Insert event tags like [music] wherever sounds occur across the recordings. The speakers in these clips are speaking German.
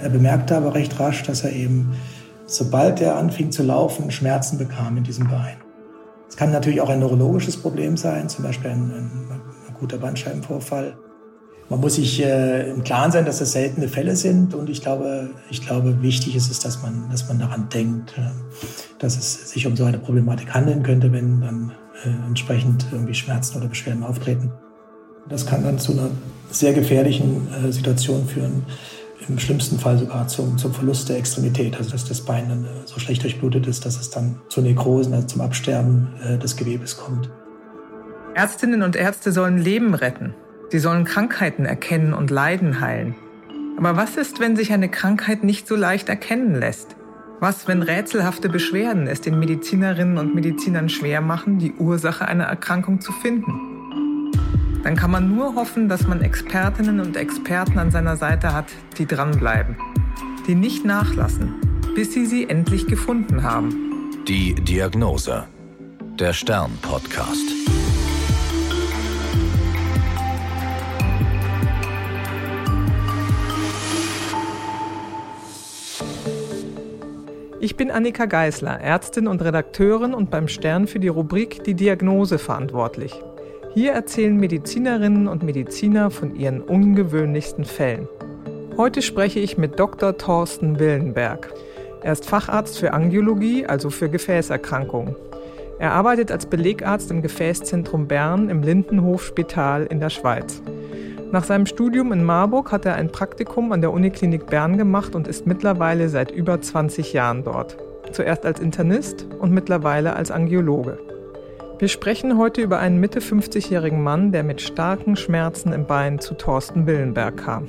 Er bemerkte aber recht rasch, dass er eben, sobald er anfing zu laufen, Schmerzen bekam in diesem Bein. Es kann natürlich auch ein neurologisches Problem sein, zum Beispiel ein, ein akuter Bandscheibenvorfall. Man muss sich äh, im Klaren sein, dass das seltene Fälle sind und ich glaube, ich glaube, wichtig ist es, dass man, dass man daran denkt, äh, dass es sich um so eine Problematik handeln könnte, wenn dann äh, entsprechend irgendwie Schmerzen oder Beschwerden auftreten. Das kann dann zu einer sehr gefährlichen äh, Situation führen, im schlimmsten Fall sogar zum, zum Verlust der Extremität, also dass das Bein dann äh, so schlecht durchblutet ist, dass es dann zu Nekrosen, also zum Absterben äh, des Gewebes kommt. Ärztinnen und Ärzte sollen Leben retten. Sie sollen Krankheiten erkennen und Leiden heilen. Aber was ist, wenn sich eine Krankheit nicht so leicht erkennen lässt? Was, wenn rätselhafte Beschwerden es den Medizinerinnen und Medizinern schwer machen, die Ursache einer Erkrankung zu finden? Dann kann man nur hoffen, dass man Expertinnen und Experten an seiner Seite hat, die dranbleiben, die nicht nachlassen, bis sie sie endlich gefunden haben. Die Diagnose. Der Stern-Podcast. Ich bin Annika Geisler, Ärztin und Redakteurin und beim Stern für die Rubrik Die Diagnose verantwortlich. Hier erzählen Medizinerinnen und Mediziner von ihren ungewöhnlichsten Fällen. Heute spreche ich mit Dr. Thorsten Willenberg. Er ist Facharzt für Angiologie, also für Gefäßerkrankungen. Er arbeitet als Belegarzt im Gefäßzentrum Bern im Lindenhof Spital in der Schweiz. Nach seinem Studium in Marburg hat er ein Praktikum an der Uniklinik Bern gemacht und ist mittlerweile seit über 20 Jahren dort. Zuerst als Internist und mittlerweile als Angiologe. Wir sprechen heute über einen Mitte 50-jährigen Mann, der mit starken Schmerzen im Bein zu Thorsten Willenberg kam.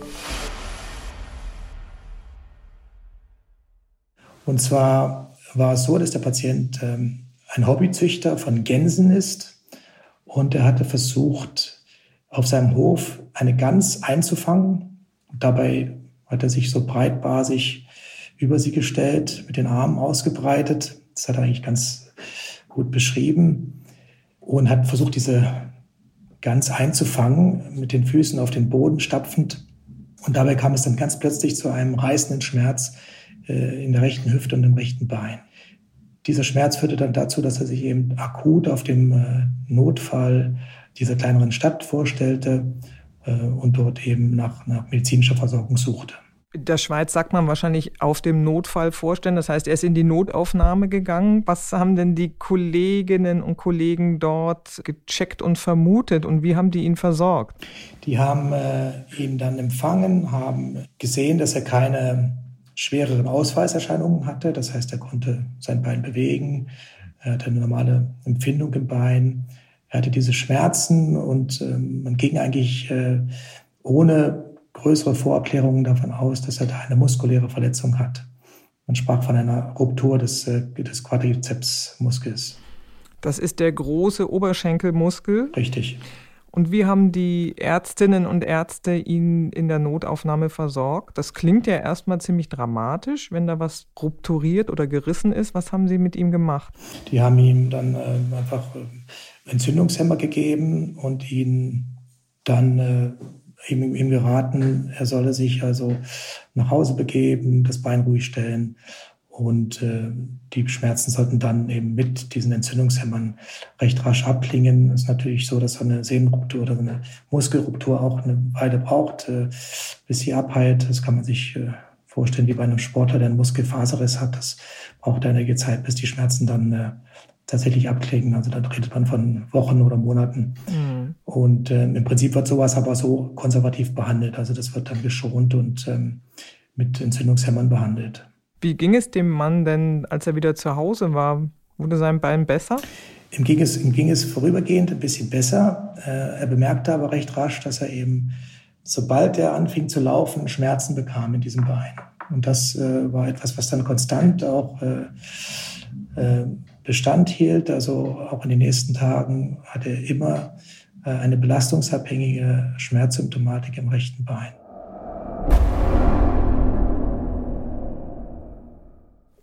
Und zwar war es so, dass der Patient ähm, ein Hobbyzüchter von Gänsen ist und er hatte versucht, auf seinem Hof eine Gans einzufangen. Dabei hat er sich so breitbasig über sie gestellt, mit den Armen ausgebreitet. Das hat er eigentlich ganz gut beschrieben und hat versucht, diese Gans einzufangen, mit den Füßen auf den Boden stapfend. Und dabei kam es dann ganz plötzlich zu einem reißenden Schmerz äh, in der rechten Hüfte und im rechten Bein. Dieser Schmerz führte dann dazu, dass er sich eben akut auf dem äh, Notfall dieser kleineren Stadt vorstellte äh, und dort eben nach, nach medizinischer Versorgung suchte. Der Schweiz sagt man wahrscheinlich auf dem Notfall vorstellen. Das heißt, er ist in die Notaufnahme gegangen. Was haben denn die Kolleginnen und Kollegen dort gecheckt und vermutet und wie haben die ihn versorgt? Die haben äh, ihn dann empfangen, haben gesehen, dass er keine schwereren Ausfallserscheinungen hatte. Das heißt, er konnte sein Bein bewegen, er hatte eine normale Empfindung im Bein. Er hatte diese Schmerzen und ähm, man ging eigentlich äh, ohne größere Vorerklärungen davon aus, dass er da eine muskuläre Verletzung hat. Man sprach von einer Ruptur des, äh, des Quadrizepsmuskels. Das ist der große Oberschenkelmuskel. Richtig. Und wie haben die Ärztinnen und Ärzte ihn in der Notaufnahme versorgt? Das klingt ja erstmal ziemlich dramatisch, wenn da was rupturiert oder gerissen ist. Was haben Sie mit ihm gemacht? Die haben ihm dann äh, einfach äh, Entzündungshemmer gegeben und ihn dann äh, ihm, ihm geraten, er solle sich also nach Hause begeben, das Bein ruhig stellen und äh, die Schmerzen sollten dann eben mit diesen Entzündungshemmern recht rasch abklingen. Es ist natürlich so, dass eine Sehnenruptur oder eine Muskelruptur auch eine Weile braucht, äh, bis sie abheilt. Das kann man sich äh, vorstellen wie bei einem Sportler, der einen Muskelfaserriss hat. Das braucht einige Zeit, bis die Schmerzen dann äh, tatsächlich abklingen. Also da redet man von Wochen oder Monaten. Mhm. Und äh, im Prinzip wird sowas aber so konservativ behandelt. Also das wird dann geschont und ähm, mit Entzündungshemmern behandelt. Wie ging es dem Mann denn, als er wieder zu Hause war? Wurde sein Bein besser? Ihm ging es, ihm ging es vorübergehend ein bisschen besser. Äh, er bemerkte aber recht rasch, dass er eben, sobald er anfing zu laufen, Schmerzen bekam in diesem Bein. Und das äh, war etwas, was dann konstant auch äh, äh Bestand hielt. Also auch in den nächsten Tagen hatte er immer eine belastungsabhängige Schmerzsymptomatik im rechten Bein.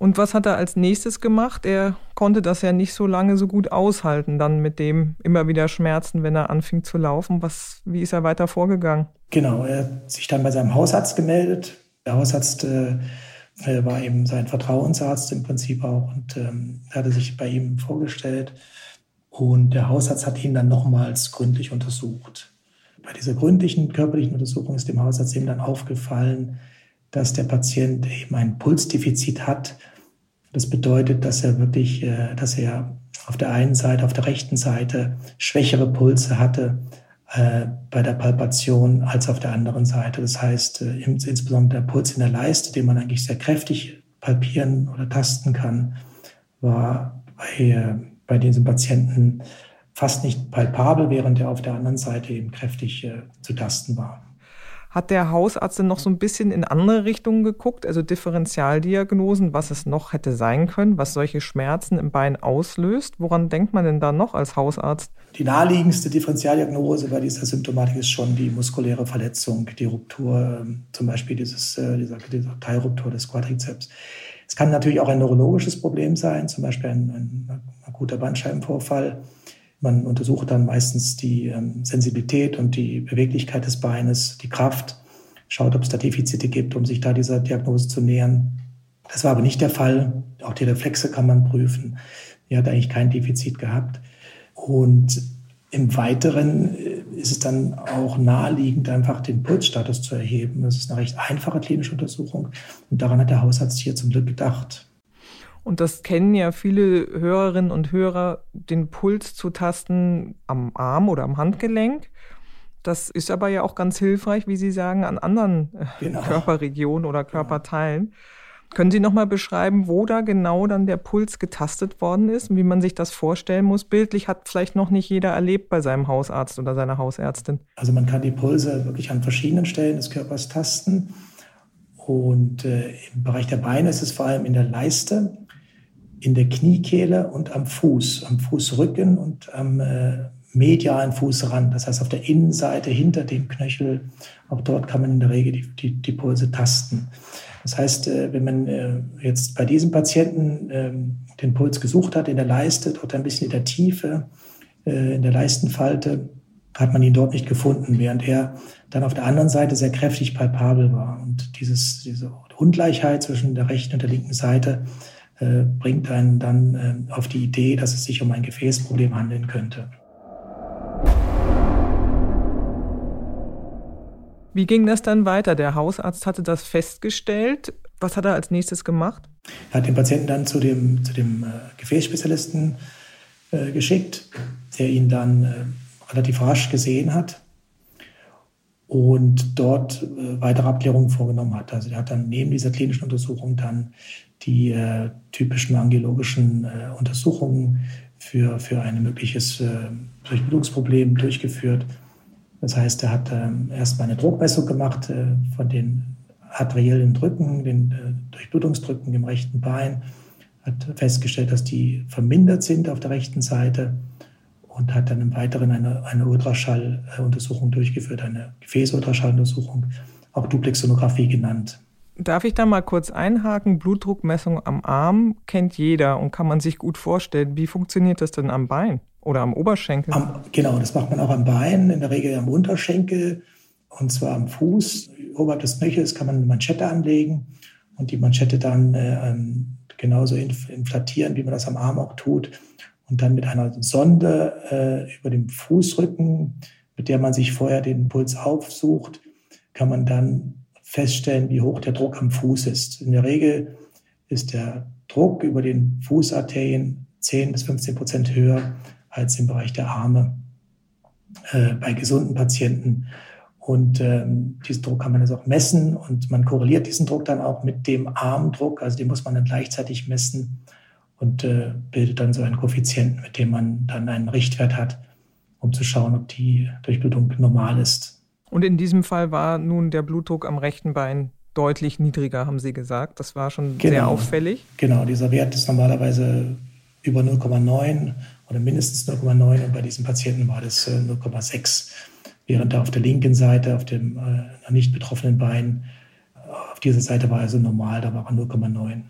Und was hat er als nächstes gemacht? Er konnte das ja nicht so lange so gut aushalten, dann mit dem immer wieder Schmerzen, wenn er anfing zu laufen. Was, wie ist er weiter vorgegangen? Genau, er hat sich dann bei seinem Hausarzt gemeldet, Der Hausarzt äh, war eben sein Vertrauensarzt im Prinzip auch und ähm, hatte sich bei ihm vorgestellt. Und der Hausarzt hat ihn dann nochmals gründlich untersucht. Bei dieser gründlichen körperlichen Untersuchung ist dem Hausarzt eben dann aufgefallen, dass der Patient eben ein Pulsdefizit hat. Das bedeutet, dass er wirklich, äh, dass er auf der einen Seite, auf der rechten Seite schwächere Pulse hatte äh, bei der Palpation als auf der anderen Seite. Das heißt, äh, insbesondere der Puls in der Leiste, den man eigentlich sehr kräftig palpieren oder tasten kann, war bei, bei diesem Patienten fast nicht palpabel, während er auf der anderen Seite eben kräftig äh, zu tasten war. Hat der Hausarzt denn noch so ein bisschen in andere Richtungen geguckt, also Differentialdiagnosen, was es noch hätte sein können, was solche Schmerzen im Bein auslöst? Woran denkt man denn da noch als Hausarzt? Die naheliegendste Differentialdiagnose bei dieser Symptomatik ist schon die muskuläre Verletzung, die Ruptur, ähm, zum Beispiel dieses, äh, dieser, dieser Teilruptur des Quadrizeps. Es kann natürlich auch ein neurologisches Problem sein, zum Beispiel ein, ein akuter Bandscheibenvorfall. Man untersucht dann meistens die ähm, Sensibilität und die Beweglichkeit des Beines, die Kraft, schaut, ob es da Defizite gibt, um sich da dieser Diagnose zu nähern. Das war aber nicht der Fall. Auch die Reflexe kann man prüfen. Er hat eigentlich kein Defizit gehabt. Und im Weiteren äh, ist es dann auch naheliegend, einfach den Pulsstatus zu erheben. Das ist eine recht einfache klinische Untersuchung. Und daran hat der Hausarzt hier zum Glück gedacht. Und das kennen ja viele Hörerinnen und Hörer, den Puls zu tasten am Arm oder am Handgelenk. Das ist aber ja auch ganz hilfreich, wie Sie sagen, an anderen äh, genau. Körperregionen oder Körperteilen. Können Sie nochmal beschreiben, wo da genau dann der Puls getastet worden ist und wie man sich das vorstellen muss? Bildlich hat vielleicht noch nicht jeder erlebt bei seinem Hausarzt oder seiner Hausärztin. Also man kann die Pulse wirklich an verschiedenen Stellen des Körpers tasten. Und äh, im Bereich der Beine ist es vor allem in der Leiste in der Kniekehle und am Fuß, am Fußrücken und am äh, medialen Fußrand, das heißt auf der Innenseite hinter dem Knöchel. Auch dort kann man in der Regel die, die, die Pulse tasten. Das heißt, äh, wenn man äh, jetzt bei diesem Patienten äh, den Puls gesucht hat in der Leiste, dort ein bisschen in der Tiefe, äh, in der Leistenfalte, hat man ihn dort nicht gefunden, während er dann auf der anderen Seite sehr kräftig palpabel war. Und dieses, diese Ungleichheit zwischen der rechten und der linken Seite äh, bringt einen dann äh, auf die Idee, dass es sich um ein Gefäßproblem handeln könnte. Wie ging das dann weiter? Der Hausarzt hatte das festgestellt. Was hat er als nächstes gemacht? Er hat den Patienten dann zu dem, zu dem äh, Gefäßspezialisten geschickt, der ihn dann relativ rasch gesehen hat und dort weitere Abklärungen vorgenommen hat. Also er hat dann neben dieser klinischen Untersuchung dann die äh, typischen angiologischen äh, Untersuchungen für, für ein mögliches äh, Durchblutungsproblem durchgeführt. Das heißt, er hat ähm, erstmal eine Druckmessung gemacht äh, von den arteriellen Drücken, den äh, Durchblutungsdrücken im rechten Bein, hat festgestellt, dass die vermindert sind auf der rechten Seite und hat dann im Weiteren eine, eine Ultraschalluntersuchung durchgeführt, eine Gefäßultraschalluntersuchung, auch Duplexsonographie genannt. Darf ich da mal kurz einhaken? Blutdruckmessung am Arm kennt jeder und kann man sich gut vorstellen. Wie funktioniert das denn am Bein oder am Oberschenkel? Am, genau, das macht man auch am Bein, in der Regel am Unterschenkel und zwar am Fuß. Oberhalb des Knöchels kann man eine Manschette anlegen und die Manschette dann äh, ähm, genauso inflatieren, wie man das am Arm auch tut. Und dann mit einer Sonde äh, über dem Fußrücken, mit der man sich vorher den Puls aufsucht, kann man dann feststellen, wie hoch der Druck am Fuß ist. In der Regel ist der Druck über den Fußarterien 10 bis 15 Prozent höher als im Bereich der Arme äh, bei gesunden Patienten. Und ähm, diesen Druck kann man jetzt auch messen und man korreliert diesen Druck dann auch mit dem Armdruck, also den muss man dann gleichzeitig messen und äh, bildet dann so einen Koeffizienten, mit dem man dann einen Richtwert hat, um zu schauen, ob die Durchblutung normal ist. Und in diesem Fall war nun der Blutdruck am rechten Bein deutlich niedriger, haben Sie gesagt. Das war schon genau. sehr auffällig. Genau, dieser Wert ist normalerweise über 0,9 oder mindestens 0,9 und bei diesem Patienten war das 0,6, äh, während er auf der linken Seite, auf dem äh, nicht betroffenen Bein, auf dieser Seite war also normal, da war er 0,9.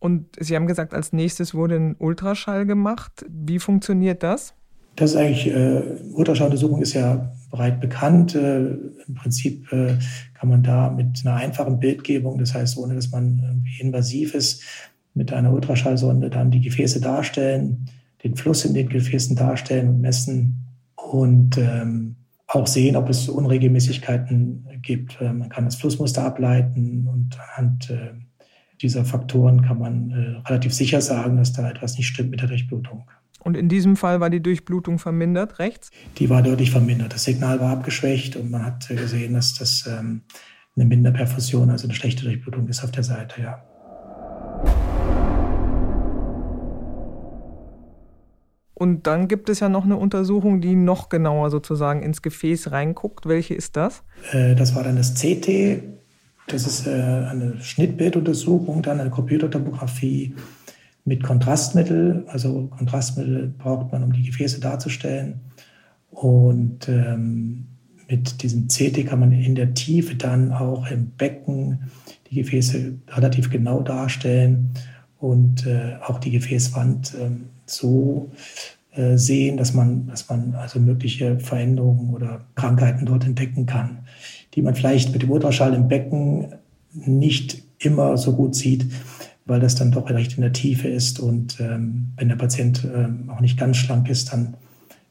Und Sie haben gesagt, als nächstes wurde ein Ultraschall gemacht. Wie funktioniert das? Das ist eigentlich, äh, Ultraschalluntersuchung ist ja breit bekannt. Äh, Im Prinzip äh, kann man da mit einer einfachen Bildgebung, das heißt, ohne dass man irgendwie invasiv ist, mit einer Ultraschallsonde dann die Gefäße darstellen, den Fluss in den Gefäßen darstellen und messen und ähm, auch sehen, ob es Unregelmäßigkeiten gibt. Äh, man kann das Flussmuster ableiten und anhand äh, dieser Faktoren kann man äh, relativ sicher sagen, dass da etwas nicht stimmt mit der Durchblutung. Und in diesem Fall war die Durchblutung vermindert, rechts? Die war deutlich vermindert. Das Signal war abgeschwächt und man hat gesehen, dass das ähm, eine Minderperfusion, also eine schlechte Durchblutung ist auf der Seite, ja. Und dann gibt es ja noch eine Untersuchung, die noch genauer sozusagen ins Gefäß reinguckt. Welche ist das? Äh, das war dann das CT. Das ist äh, eine Schnittbilduntersuchung, dann eine Computertomographie mit Kontrastmittel. Also Kontrastmittel braucht man, um die Gefäße darzustellen. Und ähm, mit diesem CT kann man in der Tiefe dann auch im Becken die Gefäße relativ genau darstellen und äh, auch die Gefäßwand äh, so äh, sehen, dass man, dass man also mögliche Veränderungen oder Krankheiten dort entdecken kann, die man vielleicht mit dem Ultraschall im Becken nicht immer so gut sieht weil das dann doch recht in der Tiefe ist. Und ähm, wenn der Patient ähm, auch nicht ganz schlank ist, dann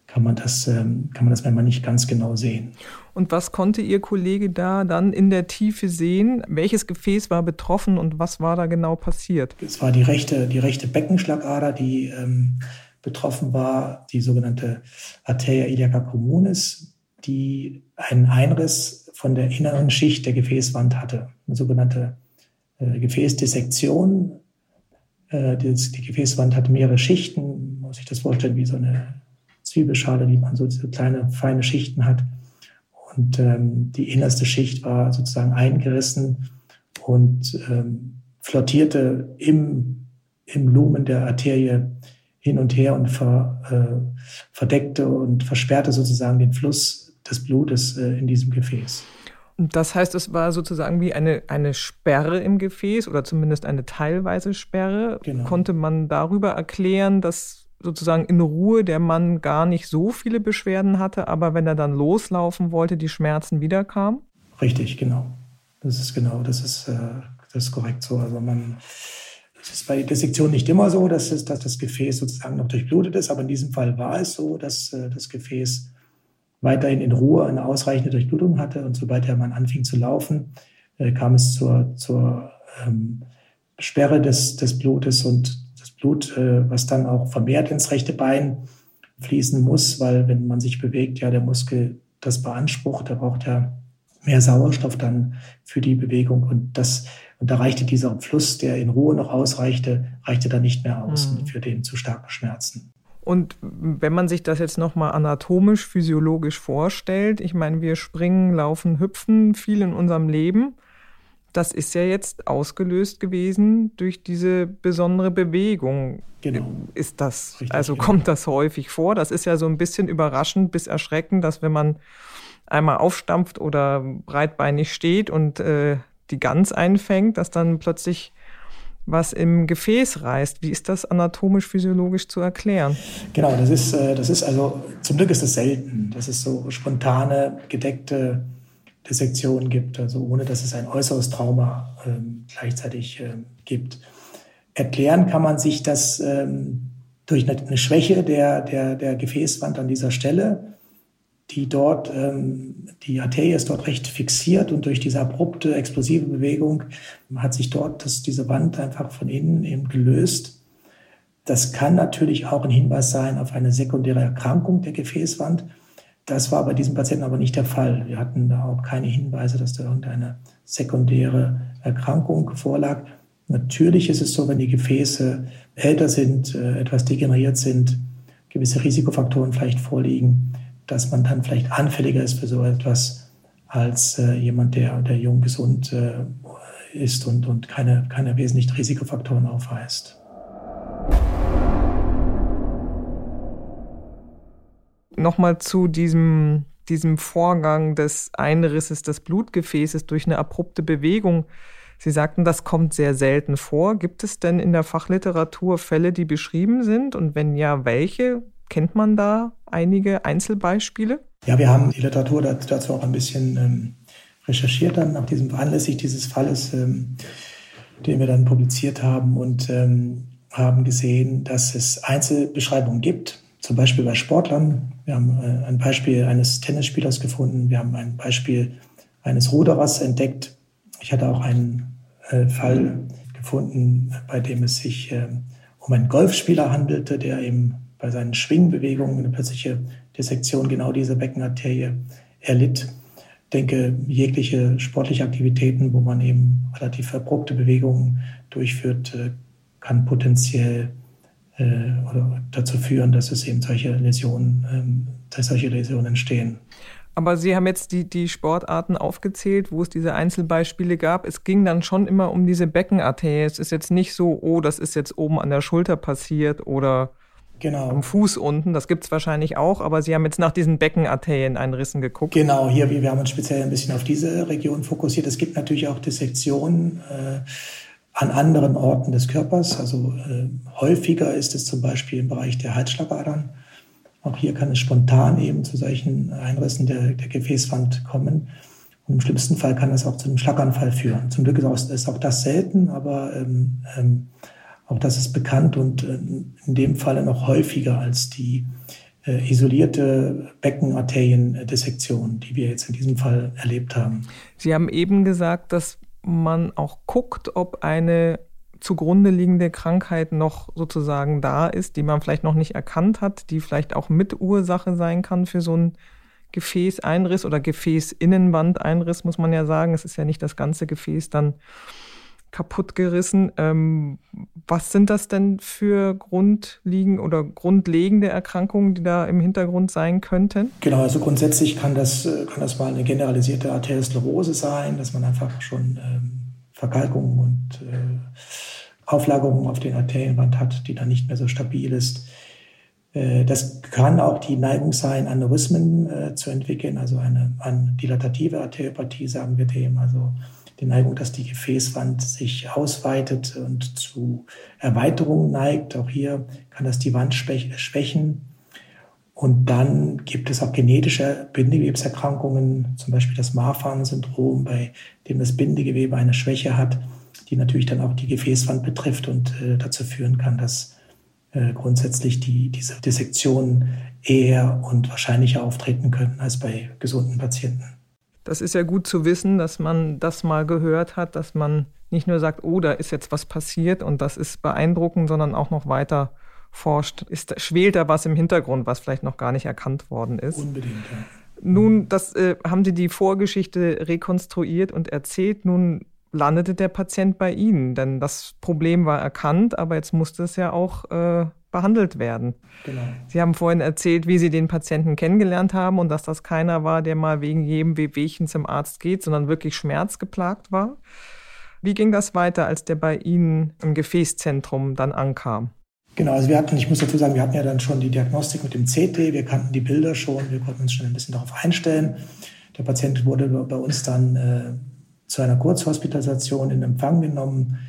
kann man das, ähm, kann man das manchmal nicht ganz genau sehen. Und was konnte Ihr Kollege da dann in der Tiefe sehen? Welches Gefäß war betroffen und was war da genau passiert? Es war die rechte, die rechte Beckenschlagader, die ähm, betroffen war, die sogenannte Arteria iliaca communis, die einen Einriss von der inneren Schicht der Gefäßwand hatte, eine sogenannte äh, Gefäßdissektion. Äh, die, Gefäßwand hat mehrere Schichten, muss ich das vorstellen, wie so eine Zwiebelschale, die man so, kleine, feine Schichten hat. Und ähm, die innerste Schicht war sozusagen eingerissen und ähm, flottierte im, im Lumen der Arterie hin und her und ver, äh, verdeckte und versperrte sozusagen den Fluss des Blutes in diesem Gefäß. Das heißt, es war sozusagen wie eine, eine Sperre im Gefäß oder zumindest eine teilweise Sperre. Genau. Konnte man darüber erklären, dass sozusagen in Ruhe der Mann gar nicht so viele Beschwerden hatte, aber wenn er dann loslaufen wollte, die Schmerzen wiederkamen? Richtig, genau. Das ist genau, das ist, äh, das ist korrekt so. Also man, es ist bei Dissektion nicht immer so, dass, es, dass das Gefäß sozusagen noch durchblutet ist, aber in diesem Fall war es so, dass äh, das Gefäß weiterhin in Ruhe eine ausreichende Durchblutung hatte. Und sobald der Mann anfing zu laufen, äh, kam es zur, zur ähm, Sperre des, des Blutes und das Blut, äh, was dann auch vermehrt ins rechte Bein fließen muss, weil wenn man sich bewegt, ja der Muskel das beansprucht, der braucht ja mehr Sauerstoff dann für die Bewegung und das und da reichte dieser Fluss, der in Ruhe noch ausreichte, reichte dann nicht mehr aus mhm. für den zu starken Schmerzen. Und wenn man sich das jetzt nochmal anatomisch, physiologisch vorstellt, ich meine, wir springen, laufen, hüpfen viel in unserem Leben. Das ist ja jetzt ausgelöst gewesen durch diese besondere Bewegung. Genau. Ist das, Richtig, also genau. kommt das häufig vor? Das ist ja so ein bisschen überraschend bis erschreckend, dass wenn man einmal aufstampft oder breitbeinig steht und äh, die Gans einfängt, dass dann plötzlich was im Gefäß reißt. Wie ist das anatomisch, physiologisch zu erklären? Genau, das ist, äh, das ist also, zum Glück ist es selten, dass es so spontane, gedeckte Dissektionen gibt, also ohne dass es ein äußeres Trauma ähm, gleichzeitig ähm, gibt. Erklären kann man sich das ähm, durch eine, eine Schwäche der, der, der Gefäßwand an dieser Stelle die dort, ähm, die Arterie ist dort recht fixiert und durch diese abrupte, explosive Bewegung hat sich dort das, diese Wand einfach von innen eben gelöst. Das kann natürlich auch ein Hinweis sein auf eine sekundäre Erkrankung der Gefäßwand. Das war bei diesem Patienten aber nicht der Fall. Wir hatten da auch keine Hinweise, dass da irgendeine sekundäre Erkrankung vorlag. Natürlich ist es so, wenn die Gefäße älter sind, äh, etwas degeneriert sind, gewisse Risikofaktoren vielleicht vorliegen, dass man dann vielleicht anfälliger ist für so etwas als äh, jemand, der, der jung gesund äh, ist und, und keine, keine wesentlichen Risikofaktoren aufweist. Nochmal zu diesem, diesem Vorgang des Einrisses des Blutgefäßes durch eine abrupte Bewegung. Sie sagten, das kommt sehr selten vor. Gibt es denn in der Fachliteratur Fälle, die beschrieben sind? Und wenn ja, welche? Kennt man da einige Einzelbeispiele? Ja, wir haben die Literatur dazu auch ein bisschen ähm, recherchiert dann nach diesem anlässlich dieses Falles, ähm, den wir dann publiziert haben und ähm, haben gesehen, dass es Einzelbeschreibungen gibt, zum Beispiel bei Sportlern. Wir haben äh, ein Beispiel eines Tennisspielers gefunden. Wir haben ein Beispiel eines Ruderers entdeckt. Ich hatte auch einen äh, Fall gefunden, bei dem es sich äh, um einen Golfspieler handelte, der eben bei seinen Schwingbewegungen eine plötzliche Dissektion genau dieser Beckenarterie erlitt. Ich denke, jegliche sportliche Aktivitäten, wo man eben relativ verbrugte Bewegungen durchführt, äh, kann potenziell äh, oder dazu führen, dass es eben solche Läsionen, ähm, dass solche Läsionen entstehen. Aber Sie haben jetzt die, die Sportarten aufgezählt, wo es diese Einzelbeispiele gab. Es ging dann schon immer um diese Beckenarterie. Es ist jetzt nicht so, oh, das ist jetzt oben an der Schulter passiert oder genau. am Fuß unten. Das gibt es wahrscheinlich auch, aber Sie haben jetzt nach diesen Beckenarterieneinrissen geguckt. Genau, hier, wir haben uns speziell ein bisschen auf diese Region fokussiert. Es gibt natürlich auch Dissektionen äh, an anderen Orten des Körpers. Also äh, häufiger ist es zum Beispiel im Bereich der Halsschlagadern. Auch hier kann es spontan eben zu solchen Einrissen der, der Gefäßwand kommen. Und im schlimmsten Fall kann es auch zu einem Schlaganfall führen. Zum Glück ist auch, ist auch das selten, aber ähm, ähm, auch das ist bekannt und äh, in dem Falle noch häufiger als die äh, isolierte Beckenarteriendissektion, die wir jetzt in diesem Fall erlebt haben. Sie haben eben gesagt, dass man auch guckt, ob eine zugrunde liegende Krankheit noch sozusagen da ist, die man vielleicht noch nicht erkannt hat, die vielleicht auch Mitursache sein kann für so einen Gefäßeinriss oder Gefäßinnenwandeinriss, muss man ja sagen. Es ist ja nicht das ganze Gefäß dann kaputt gerissen. Ähm, was sind das denn für grundlegende oder grundlegende Erkrankungen, die da im Hintergrund sein könnten? Genau, also grundsätzlich kann das, äh, kann das mal eine generalisierte Arteriosklerose sein, dass man einfach schon ähm, Verkalkungen und äh, Auflagerung auf den Arterienwand hat, die dann nicht mehr so stabil ist. Äh, das kann auch die Neigung sein, Aneurysmen äh, zu entwickeln, also eine, eine dilatative Arteriopathie, sagen wir dem, also die Neigung, dass die Gefäßwand sich ausweitet und zu Erweiterungen neigt. Auch hier kann das die Wand schwächen. Und dann gibt es auch genetische Bindegewebserkrankungen, zum Beispiel das Marfan-Syndrom, bei dem das Bindegewebe eine Schwäche hat die natürlich dann auch die Gefäßwand betrifft und äh, dazu führen kann, dass äh, grundsätzlich die, diese Dissektionen eher und wahrscheinlicher auftreten können als bei gesunden Patienten. Das ist ja gut zu wissen, dass man das mal gehört hat, dass man nicht nur sagt, oh, da ist jetzt was passiert und das ist beeindruckend, sondern auch noch weiter forscht. Ist, schwelt da was im Hintergrund, was vielleicht noch gar nicht erkannt worden ist? Unbedingt, ja. Nun, das äh, haben Sie die Vorgeschichte rekonstruiert und erzählt. Nun landete der Patient bei Ihnen. Denn das Problem war erkannt, aber jetzt musste es ja auch äh, behandelt werden. Genau. Sie haben vorhin erzählt, wie Sie den Patienten kennengelernt haben und dass das keiner war, der mal wegen jedem Wehwehchen zum Arzt geht, sondern wirklich schmerzgeplagt war. Wie ging das weiter, als der bei Ihnen im Gefäßzentrum dann ankam? Genau, also wir hatten, ich muss dazu sagen, wir hatten ja dann schon die Diagnostik mit dem CT, wir kannten die Bilder schon, wir konnten uns schon ein bisschen darauf einstellen. Der Patient wurde bei uns dann äh, zu einer Kurzhospitalisation in Empfang genommen.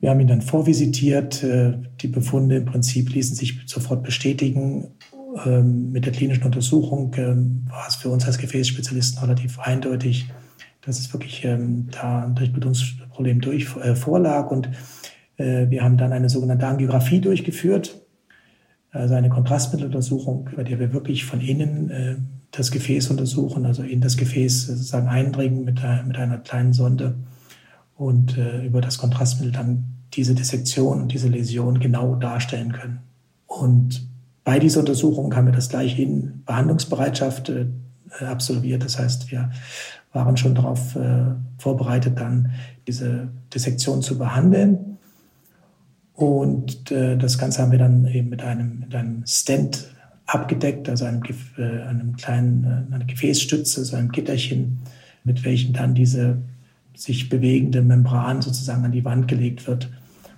Wir haben ihn dann vorvisitiert. Äh, die Befunde im Prinzip ließen sich sofort bestätigen. Ähm, mit der klinischen Untersuchung ähm, war es für uns als Gefäßspezialisten relativ eindeutig, dass es wirklich ähm, da ein Durchblutungsproblem durch, äh, vorlag. Und äh, wir haben dann eine sogenannte Angiografie durchgeführt, also eine Kontrastmitteluntersuchung, bei der wir wirklich von innen das Gefäß untersuchen, also in das Gefäß sozusagen eindringen mit, mit einer kleinen Sonde und äh, über das Kontrastmittel dann diese Dissektion und diese Läsion genau darstellen können. Und bei dieser Untersuchung haben wir das gleich in Behandlungsbereitschaft äh, absolviert. Das heißt, wir waren schon darauf äh, vorbereitet, dann diese Dissektion zu behandeln. Und äh, das Ganze haben wir dann eben mit einem, mit einem Stent abgedeckt, also einem, äh, einem kleinen, äh, eine Gefäßstütze, so einem Gitterchen, mit welchem dann diese sich bewegende Membran sozusagen an die Wand gelegt wird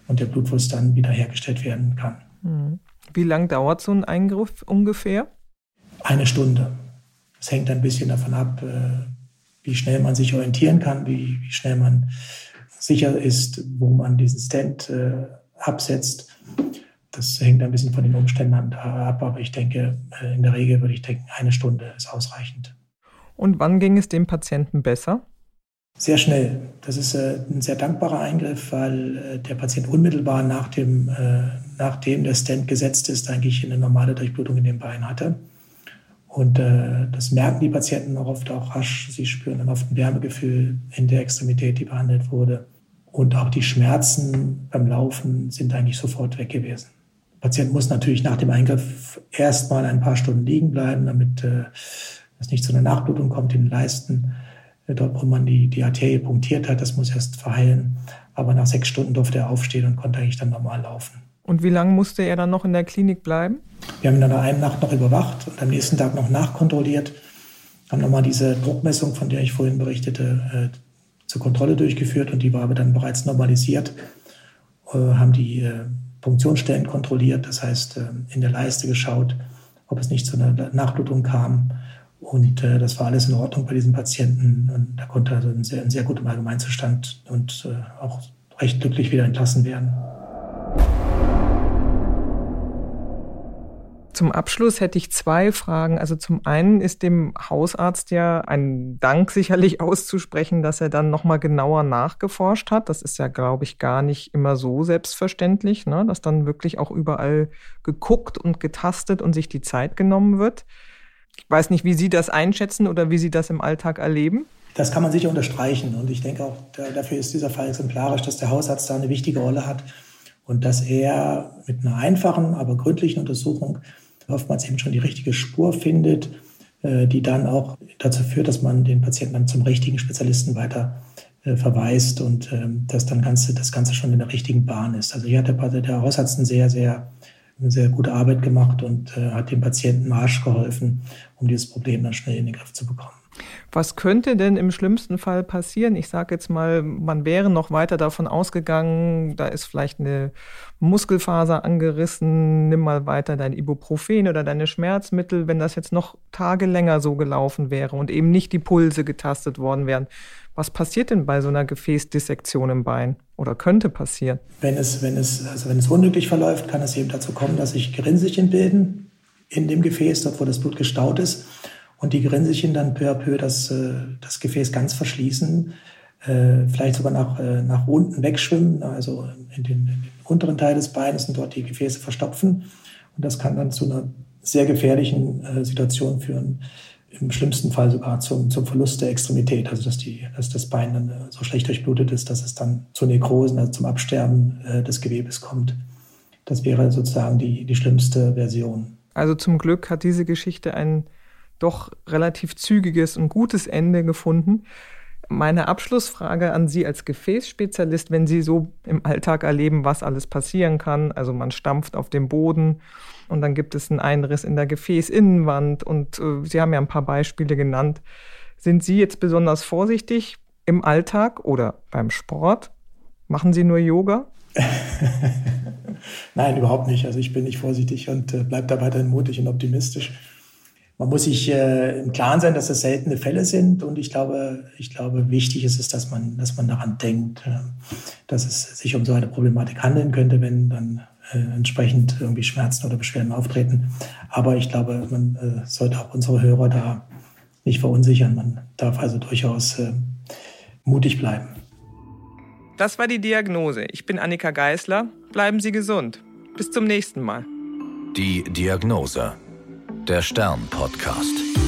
und der Blutfluss dann wiederhergestellt werden kann. Hm. Wie lang dauert so ein Eingriff ungefähr? Eine Stunde. Es hängt ein bisschen davon ab, äh, wie schnell man sich orientieren kann, wie, wie schnell man sicher ist, wo man diesen Stent absetzt. das hängt ein bisschen von den Umständen ab, aber ich denke, äh, in der Regel würde ich denken, eine Stunde ist ausreichend. Und wann ging es dem Patienten besser? Sehr schnell. Das ist äh, ein sehr dankbarer Eingriff, weil äh, der Patient unmittelbar nach dem, nachdem der Stent gesetzt ist, eigentlich eine normale Durchblutung in dem Bein hatte. Und das merken die Patienten auch oft auch rasch. Sie spüren dann oft ein Wärmegefühl in der Extremität, die behandelt wurde. Und auch die Schmerzen beim Laufen sind eigentlich sofort weg gewesen. Der Patient muss natürlich nach dem Eingriff erstmal ein paar Stunden liegen bleiben, damit äh, es nicht zu einer Nachblutung kommt in den Leisten. Äh, dort, wo man die, die Arterie punktiert hat, das muss erst verheilen. Aber nach sechs Stunden durfte er aufstehen und konnte eigentlich dann normal laufen. Und wie lange musste er dann noch in der Klinik bleiben? Wir haben ihn dann eine Nacht noch überwacht und am nächsten Tag noch nachkontrolliert. Haben nochmal diese Druckmessung, von der ich vorhin berichtete, äh, zur Kontrolle durchgeführt und die war aber dann bereits normalisiert. Äh, haben die Punktionsstellen kontrolliert, das heißt in der Leiste geschaut, ob es nicht zu einer Nachblutung kam. Und äh, das war alles in Ordnung bei diesen Patienten. Und da konnte also ein sehr, ein sehr guter Allgemeinzustand und äh, auch recht glücklich wieder entlassen werden. Zum Abschluss hätte ich zwei Fragen. Also zum einen ist dem Hausarzt ja ein Dank [laughs] sicherlich auszusprechen, dass er dann nochmal genauer nachgeforscht hat. Das ist ja, glaube ich, gar nicht immer so selbstverständlich, ne? dass dann wirklich auch überall geguckt und getastet und sich die Zeit genommen wird. Ich weiß nicht, wie Sie das einschätzen oder wie Sie das im Alltag erleben. Das kann man sicher unterstreichen. Und ich denke auch, dafür ist dieser Fall exemplarisch, dass der Hausarzt da eine wichtige Rolle hat und dass er mit einer einfachen, aber gründlichen Untersuchung oftmals eben schon die richtige Spur findet, äh, die dann auch dazu führt, dass man den Patienten dann zum richtigen Spezialisten weiter äh, verweist und ähm, dass dann Ganze, das Ganze schon in der richtigen Bahn ist. Also hier hat der, der Hausarzt eine sehr, sehr, eine sehr gute Arbeit gemacht und äh, hat dem Patienten Marsch geholfen, um dieses Problem dann schnell in den Griff zu bekommen. Was könnte denn im schlimmsten Fall passieren? Ich sage jetzt mal, man wäre noch weiter davon ausgegangen, da ist vielleicht eine Muskelfaser angerissen, nimm mal weiter dein Ibuprofen oder deine Schmerzmittel, wenn das jetzt noch Tage länger so gelaufen wäre und eben nicht die Pulse getastet worden wären. Was passiert denn bei so einer Gefäßdissektion im Bein oder könnte passieren? Wenn es, wenn es, also wenn es unglücklich verläuft, kann es eben dazu kommen, dass sich Gerinnselchen bilden in dem Gefäß, dort wo das Blut gestaut ist und die Grinselchen dann peu à peu das, äh, das Gefäß ganz verschließen, äh, vielleicht sogar nach, äh, nach unten wegschwimmen, also in den, in den unteren Teil des Beines und dort die Gefäße verstopfen. Und das kann dann zu einer sehr gefährlichen Situation führen, im schlimmsten Fall sogar zum, zum Verlust der Extremität, also dass, die, dass das Bein dann so schlecht durchblutet ist, dass es dann zu Nekrosen, also zum Absterben des Gewebes kommt. Das wäre sozusagen die, die schlimmste Version. Also zum Glück hat diese Geschichte einen doch relativ zügiges und gutes Ende gefunden. Meine Abschlussfrage an Sie als Gefäßspezialist, wenn Sie so im Alltag erleben, was alles passieren kann. Also man stampft auf dem Boden und dann gibt es einen Einriss in der Gefäßinnenwand und äh, Sie haben ja ein paar Beispiele genannt. Sind Sie jetzt besonders vorsichtig im Alltag oder beim Sport? Machen Sie nur Yoga? [laughs] Nein, überhaupt nicht. Also ich bin nicht vorsichtig und äh, bleibe da weiterhin mutig und optimistisch man muss sich äh, im Klaren sein, dass das seltene Fälle sind. Und ich glaube, ich glaube, wichtig ist es, dass man, dass man daran denkt, äh, dass es sich um so eine Problematik handeln könnte, wenn dann äh, entsprechend irgendwie Schmerzen oder Beschwerden auftreten. Aber ich glaube, man äh, sollte auch unsere Hörer da nicht verunsichern. Man darf also durchaus äh, mutig bleiben. Das war die Diagnose. Ich bin Annika Geisler. Bleiben Sie gesund. Bis zum nächsten Mal. Die Diagnose der Stern-Podcast.